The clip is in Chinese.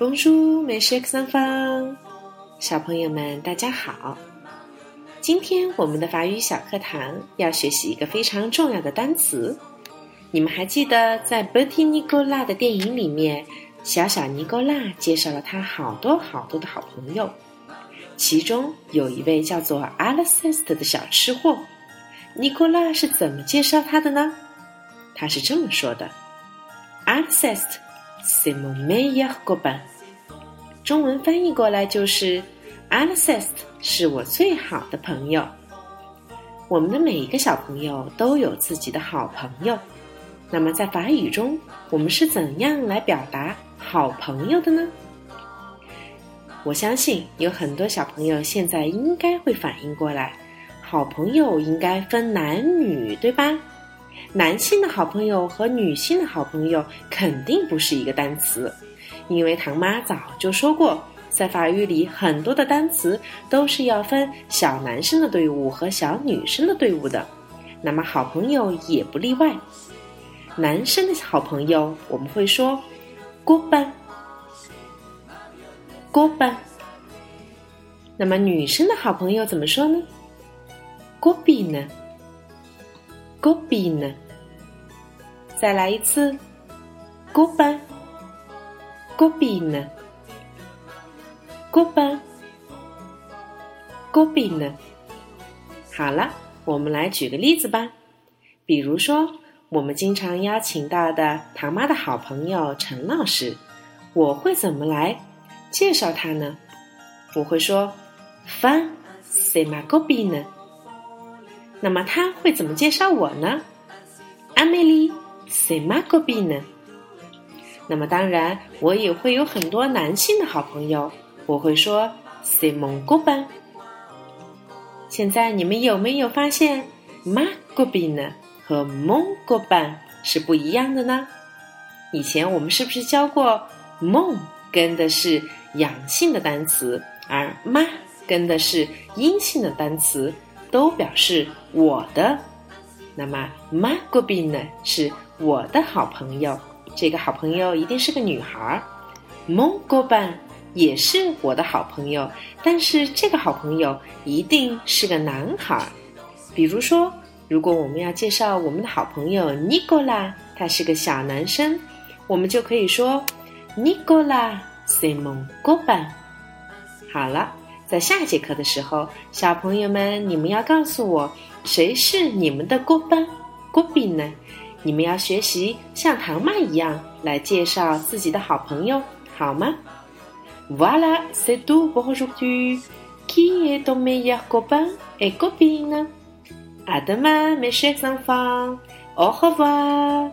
Bonjour, mes chers enfants，小朋友们，大家好。今天我们的法语小课堂要学习一个非常重要的单词。你们还记得在《b e r t i n i c o l a》的电影里面，小小尼古拉介绍了他好多好多的好朋友，其中有一位叫做 Alceste 的小吃货。尼古拉是怎么介绍他的呢？他是这么说的：“Alceste。” C'est mon meilleur copain。中文翻译过来就是 a l c e s t 是我最好的朋友。我们的每一个小朋友都有自己的好朋友。那么在法语中，我们是怎样来表达好朋友的呢？我相信有很多小朋友现在应该会反应过来，好朋友应该分男女，对吧？男性的好朋友和女性的好朋友肯定不是一个单词，因为唐妈早就说过，在法语里很多的单词都是要分小男生的队伍和小女生的队伍的，那么好朋友也不例外。男生的好朋友我们会说“郭班”，郭班。那么女生的好朋友怎么说呢？“郭比呢？”戈比呢？再来一次，戈班，戈比呢？戈班，戈比呢？好了，我们来举个例子吧。比如说，我们经常邀请到的唐妈的好朋友陈老师，我会怎么来介绍他呢？我会说，Fan se ma 戈比呢？那么他会怎么介绍我呢？Amelie, c'est ma copine。那么当然，我也会有很多男性的好朋友，我会说 c'est mon copain。现在你们有没有发现 m a g o b i n 和 Mon Gobin 是不一样的呢？以前我们是不是教过 mon 跟的是阳性的单词，而 ma 跟的是阴性的单词？都表示我的，那么 m a g o b i n 呢是我的好朋友，这个好朋友一定是个女孩儿。m o n g o b a n 也是我的好朋友，但是这个好朋友一定是个男孩儿。比如说，如果我们要介绍我们的好朋友 Nicola，他是个小男生，我们就可以说 Nicola c'est mon copain。好了。在下节课的时候，小朋友们，你们要告诉我谁是你们的郭班、郭比呢？你们要学习像唐妈一样来介绍自己的好朋友，好吗？Voilà, c'est tout pour aujourd'hui. Qui est ton meilleur copain et copine? À demain, mes chers enfants. Au revoir.